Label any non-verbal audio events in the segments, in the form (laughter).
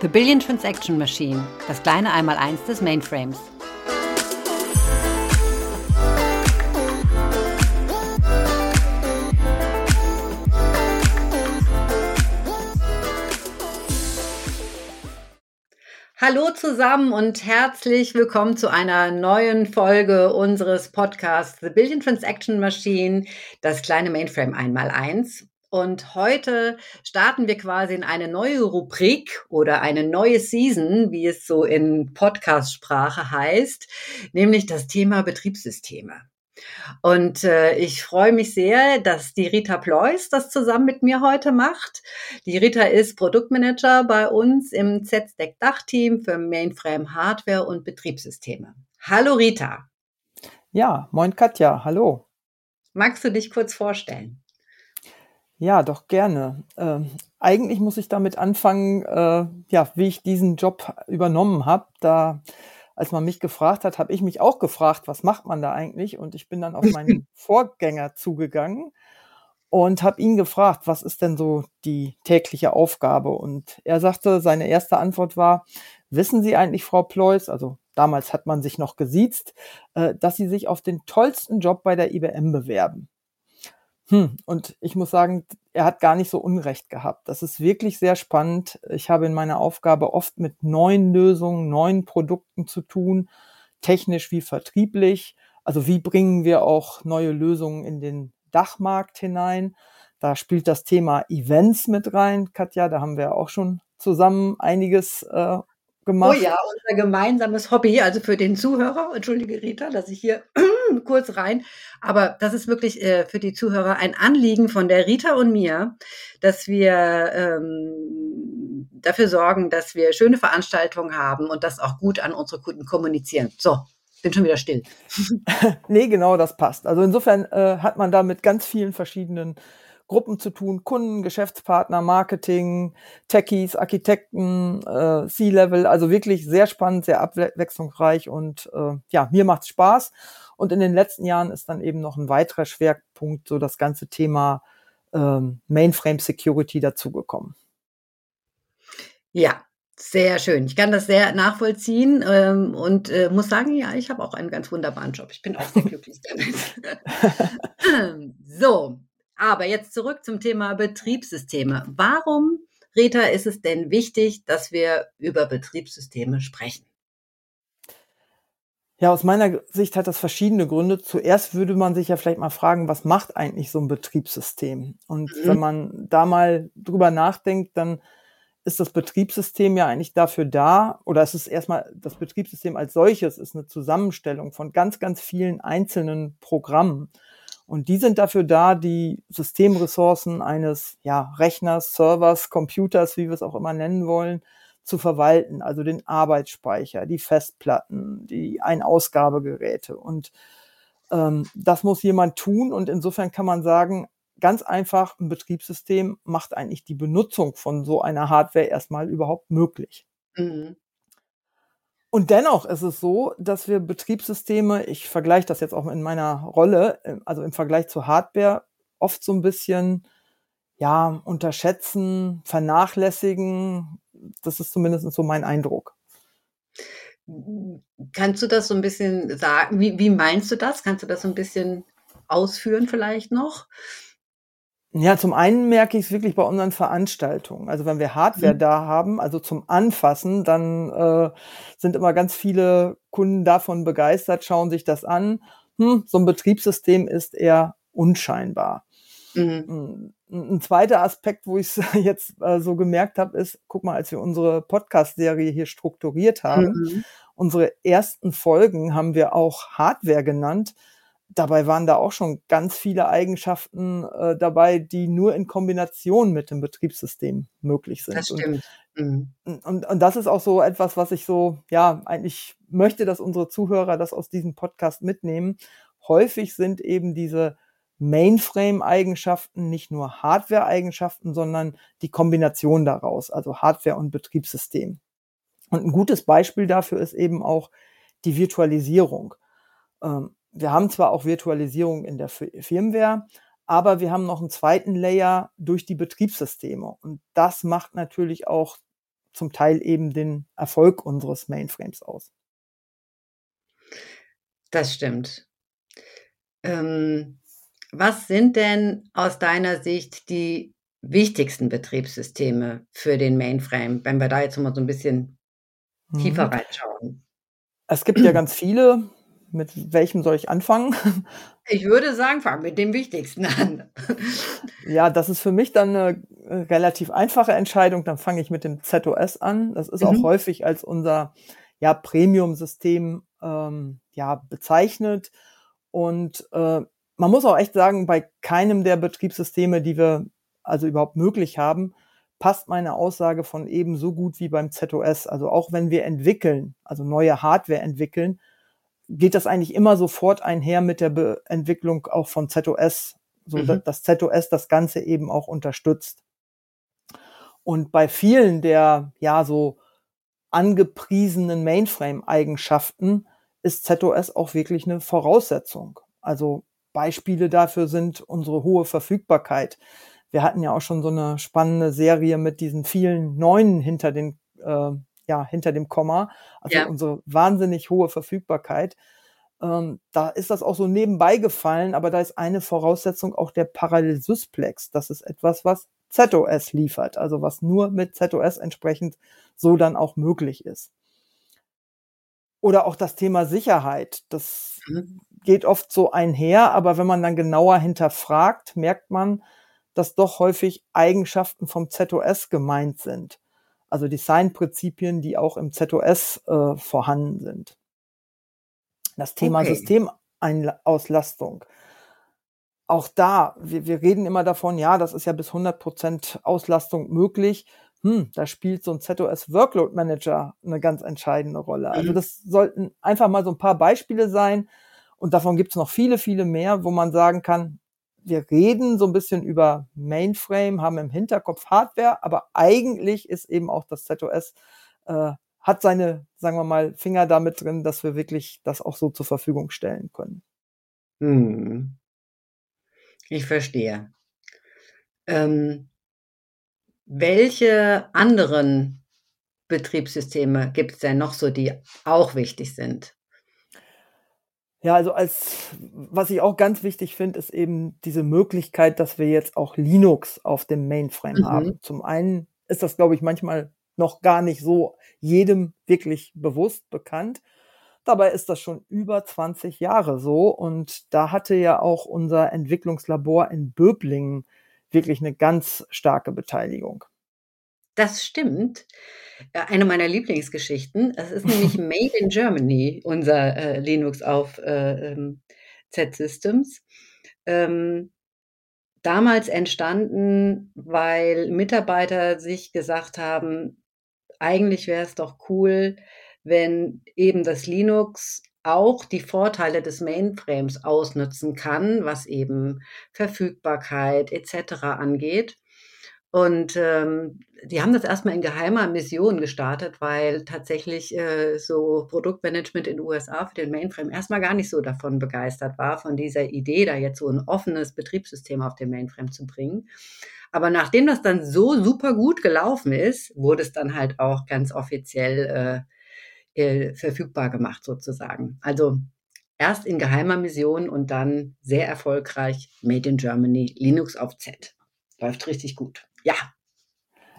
The Billion Transaction Machine, das kleine Einmaleins des Mainframes. Hallo zusammen und herzlich willkommen zu einer neuen Folge unseres Podcasts The Billion Transaction Machine, das kleine Mainframe einmal eins. Und heute starten wir quasi in eine neue Rubrik oder eine neue Season, wie es so in Podcast-Sprache heißt, nämlich das Thema Betriebssysteme. Und äh, ich freue mich sehr, dass die Rita Pleus das zusammen mit mir heute macht. Die Rita ist Produktmanager bei uns im Z-Stack Dachteam für Mainframe Hardware und Betriebssysteme. Hallo Rita. Ja, moin Katja, hallo. Magst du dich kurz vorstellen? Ja, doch gerne. Ähm, eigentlich muss ich damit anfangen, äh, ja, wie ich diesen Job übernommen habe. Da als man mich gefragt hat, habe ich mich auch gefragt, was macht man da eigentlich? Und ich bin dann auf meinen (laughs) Vorgänger zugegangen und habe ihn gefragt, was ist denn so die tägliche Aufgabe? Und er sagte, seine erste Antwort war, wissen Sie eigentlich, Frau Pleus, also damals hat man sich noch gesiezt, äh, dass Sie sich auf den tollsten Job bei der IBM bewerben. Hm, und ich muss sagen, er hat gar nicht so Unrecht gehabt. Das ist wirklich sehr spannend. Ich habe in meiner Aufgabe oft mit neuen Lösungen, neuen Produkten zu tun, technisch wie vertrieblich. Also wie bringen wir auch neue Lösungen in den Dachmarkt hinein? Da spielt das Thema Events mit rein, Katja. Da haben wir auch schon zusammen einiges äh, gemacht. Oh ja, unser gemeinsames Hobby, also für den Zuhörer, entschuldige Rita, dass ich hier kurz rein, aber das ist wirklich äh, für die Zuhörer ein Anliegen von der Rita und mir, dass wir ähm, dafür sorgen, dass wir schöne Veranstaltungen haben und das auch gut an unsere Kunden kommunizieren. So, bin schon wieder still. (laughs) nee, genau, das passt. Also insofern äh, hat man da mit ganz vielen verschiedenen Gruppen zu tun, Kunden, Geschäftspartner, Marketing, Techies, Architekten, äh, C-Level, also wirklich sehr spannend, sehr abwechslungsreich und äh, ja, mir macht's Spaß. Und in den letzten Jahren ist dann eben noch ein weiterer Schwerpunkt, so das ganze Thema ähm, Mainframe Security dazugekommen. Ja, sehr schön. Ich kann das sehr nachvollziehen ähm, und äh, muss sagen, ja, ich habe auch einen ganz wunderbaren Job. Ich bin auch sehr glücklich (laughs) damit. so, aber jetzt zurück zum Thema Betriebssysteme. Warum, Rita, ist es denn wichtig, dass wir über Betriebssysteme sprechen? Ja, aus meiner Sicht hat das verschiedene Gründe. Zuerst würde man sich ja vielleicht mal fragen, was macht eigentlich so ein Betriebssystem? Und mhm. wenn man da mal drüber nachdenkt, dann ist das Betriebssystem ja eigentlich dafür da, oder es ist erstmal, das Betriebssystem als solches ist eine Zusammenstellung von ganz, ganz vielen einzelnen Programmen. Und die sind dafür da, die Systemressourcen eines ja, Rechners, Servers, Computers, wie wir es auch immer nennen wollen, zu verwalten. Also den Arbeitsspeicher, die Festplatten, die Einausgabegeräte. Und ähm, das muss jemand tun. Und insofern kann man sagen, ganz einfach, ein Betriebssystem macht eigentlich die Benutzung von so einer Hardware erstmal überhaupt möglich. Mhm. Und dennoch ist es so, dass wir Betriebssysteme, ich vergleiche das jetzt auch in meiner Rolle, äh, also im Vergleich zu Hardware, oft so ein bisschen ja, unterschätzen, vernachlässigen. Das ist zumindest so mein Eindruck. Kannst du das so ein bisschen sagen? Wie, wie meinst du das? Kannst du das so ein bisschen ausführen vielleicht noch? Ja, zum einen merke ich es wirklich bei unseren Veranstaltungen. Also wenn wir Hardware mhm. da haben, also zum Anfassen, dann äh, sind immer ganz viele Kunden davon begeistert, schauen sich das an. Hm, so ein Betriebssystem ist eher unscheinbar. Mhm. Ein, zweiter Aspekt, wo ich es (laughs) jetzt äh, so gemerkt habe, ist, guck mal, als wir unsere Podcast-Serie hier strukturiert haben, mhm. unsere ersten Folgen haben wir auch Hardware genannt dabei waren da auch schon ganz viele Eigenschaften äh, dabei, die nur in Kombination mit dem Betriebssystem möglich sind. Das stimmt. Und, mhm. und, und das ist auch so etwas, was ich so, ja, eigentlich möchte, dass unsere Zuhörer das aus diesem Podcast mitnehmen. Häufig sind eben diese Mainframe-Eigenschaften nicht nur Hardware-Eigenschaften, sondern die Kombination daraus, also Hardware und Betriebssystem. Und ein gutes Beispiel dafür ist eben auch die Virtualisierung. Ähm, wir haben zwar auch Virtualisierung in der Firmware, aber wir haben noch einen zweiten Layer durch die Betriebssysteme. Und das macht natürlich auch zum Teil eben den Erfolg unseres Mainframes aus. Das stimmt. Ähm, was sind denn aus deiner Sicht die wichtigsten Betriebssysteme für den Mainframe, wenn wir da jetzt mal so ein bisschen mhm. tiefer reinschauen? Es gibt ja ganz viele. Mit welchem soll ich anfangen? (laughs) Ich würde sagen, fang mit dem Wichtigsten an. (laughs) Ja, das ist für mich dann eine äh, relativ einfache Entscheidung. Dann fange ich mit dem ZOS an. Das ist mhm. auch häufig als unser ja, Premium-System ähm, ja, bezeichnet. Und äh, man muss auch echt sagen, bei keinem der Betriebssysteme, die wir also überhaupt möglich haben, passt meine Aussage von eben so gut wie beim ZOS. Also auch wenn wir entwickeln, also neue Hardware entwickeln, geht das eigentlich immer sofort einher mit der Be Entwicklung auch von ZOS, so mhm. dass ZOS das Ganze eben auch unterstützt. Und bei vielen der ja so angepriesenen Mainframe-Eigenschaften ist ZOS auch wirklich eine Voraussetzung. Also Beispiele dafür sind unsere hohe Verfügbarkeit. Wir hatten ja auch schon so eine spannende Serie mit diesen vielen Neunen hinter den, äh, ja, hinter dem Komma. Also ja. unsere wahnsinnig hohe Verfügbarkeit. Ähm, da ist das auch so nebenbei gefallen, aber da ist eine Voraussetzung auch der Parallelsysplex. Das ist etwas, was ZOS liefert, also was nur mit ZOS entsprechend so dann auch möglich ist. Oder auch das Thema Sicherheit. Das mhm. Geht oft so einher, aber wenn man dann genauer hinterfragt, merkt man, dass doch häufig Eigenschaften vom ZOS gemeint sind. Also Designprinzipien, die auch im ZOS äh, vorhanden sind. Das Thema okay. Systemauslastung. Auch da, wir, wir reden immer davon, ja, das ist ja bis 100 Prozent Auslastung möglich hm, da spielt so ein ZOS Workload Manager eine ganz entscheidende Rolle. Also mhm. das sollten einfach mal so ein paar Beispiele sein. Und davon gibt es noch viele, viele mehr, wo man sagen kann, wir reden so ein bisschen über Mainframe, haben im Hinterkopf Hardware, aber eigentlich ist eben auch das ZOS, äh, hat seine, sagen wir mal, Finger damit drin, dass wir wirklich das auch so zur Verfügung stellen können. Hm. Ich verstehe. Ähm, welche anderen Betriebssysteme gibt es denn noch so, die auch wichtig sind? Ja, also als was ich auch ganz wichtig finde, ist eben diese Möglichkeit, dass wir jetzt auch Linux auf dem Mainframe mhm. haben. Zum einen ist das, glaube ich, manchmal noch gar nicht so jedem wirklich bewusst bekannt. Dabei ist das schon über 20 Jahre so und da hatte ja auch unser Entwicklungslabor in Böblingen wirklich eine ganz starke Beteiligung. Das stimmt. Äh, eine meiner Lieblingsgeschichten. Es ist nämlich (laughs) Made in Germany, unser äh, Linux auf äh, ähm, Z-Systems. Ähm, damals entstanden, weil Mitarbeiter sich gesagt haben, eigentlich wäre es doch cool, wenn eben das Linux auch die Vorteile des Mainframes ausnutzen kann, was eben Verfügbarkeit etc. angeht. Und ähm, die haben das erstmal in geheimer Mission gestartet, weil tatsächlich äh, so Produktmanagement in den USA für den Mainframe erstmal gar nicht so davon begeistert war, von dieser Idee, da jetzt so ein offenes Betriebssystem auf den Mainframe zu bringen. Aber nachdem das dann so super gut gelaufen ist, wurde es dann halt auch ganz offiziell äh, äh, verfügbar gemacht sozusagen. Also erst in geheimer Mission und dann sehr erfolgreich Made in Germany, Linux auf Z. Läuft richtig gut ja.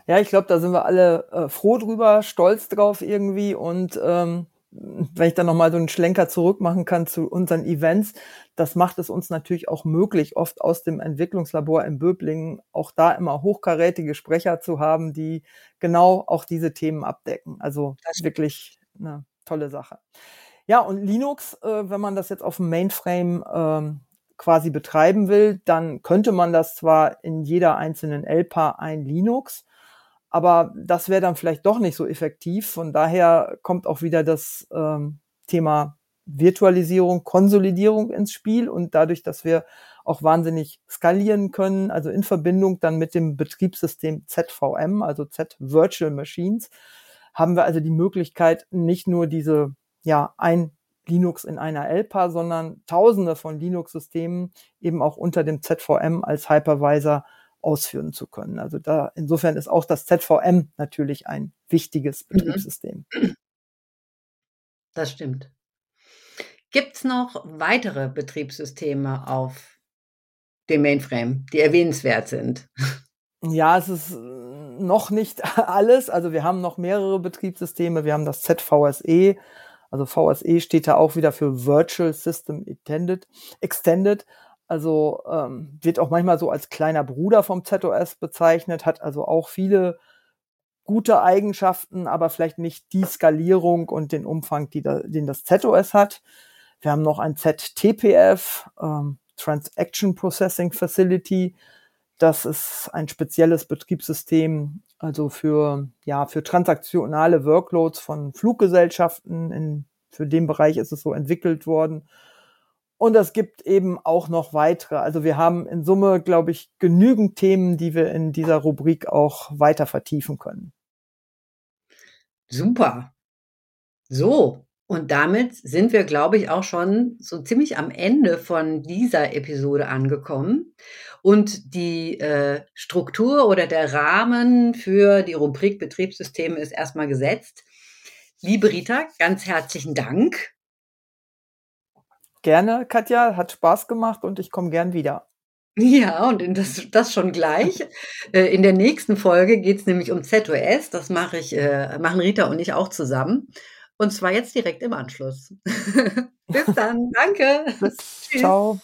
Ja, ich glaube, da sind wir alle äh, froh drüber, stolz drauf irgendwie und ähm, wenn ich dann nochmal so einen Schlenker zurück machen kann zu unseren Events, das macht es uns natürlich auch möglich, oft aus dem Entwicklungslabor in Böblingen auch da immer hochkarätige Sprecher zu haben, die genau auch diese Themen abdecken. Also wirklich eine tolle Sache. Ja, und Linux, äh, wenn man das jetzt auf dem Mainframe ähm, quasi betreiben will, dann könnte man das zwar in jeder einzelnen LPA ein Linux, aber das wäre dann vielleicht doch nicht so effektiv. Von daher kommt auch wieder das ähm, Thema Virtualisierung, Konsolidierung ins Spiel und dadurch, dass wir auch wahnsinnig skalieren können, also in Verbindung dann mit dem Betriebssystem ZVM, also Z Virtual Machines, haben wir also die Möglichkeit, nicht nur diese ja ein Linux in einer LPA, sondern tausende von Linux-Systemen eben auch unter dem ZVM als Hypervisor ausführen zu können. Also da insofern ist auch das ZVM natürlich ein wichtiges mhm. Betriebssystem. Das stimmt. Gibt es noch weitere Betriebssysteme auf dem Mainframe, die erwähnenswert sind? Ja, es ist noch nicht (laughs) alles. Also wir haben noch mehrere Betriebssysteme. Wir haben das ZVSE. Also VSE steht da auch wieder für Virtual System Extended. Extended. Also ähm, wird auch manchmal so als kleiner Bruder vom ZOS bezeichnet, hat also auch viele gute Eigenschaften, aber vielleicht nicht die Skalierung und den Umfang, da, den das ZOS hat. Wir haben noch ein ZTPF, ähm, Transaction Processing Facility. Das ist ein spezielles Betriebssystem, also für, ja, für transaktionale Workloads von Fluggesellschaften. In, für den Bereich ist es so entwickelt worden. Und es gibt eben auch noch weitere. Also wir haben in Summe, glaube ich, genügend Themen, die wir in dieser Rubrik auch weiter vertiefen können. Super. So, und damit sind wir, glaube ich, auch schon so ziemlich am Ende von dieser Episode angekommen. Und die äh, Struktur oder der Rahmen für die Rubrik Betriebssysteme ist erstmal gesetzt. Liebe Rita, ganz herzlichen Dank. Gerne, Katja, hat Spaß gemacht und ich komme gern wieder. Ja, und das, das schon gleich. (laughs) Äh, in der nächsten Folge geht es nämlich um ZOS. Das mache ich, äh, machen Rita und ich auch zusammen. Und zwar jetzt direkt im Anschluss. (laughs) Bis (laughs) dann. Danke. Bis, ciao.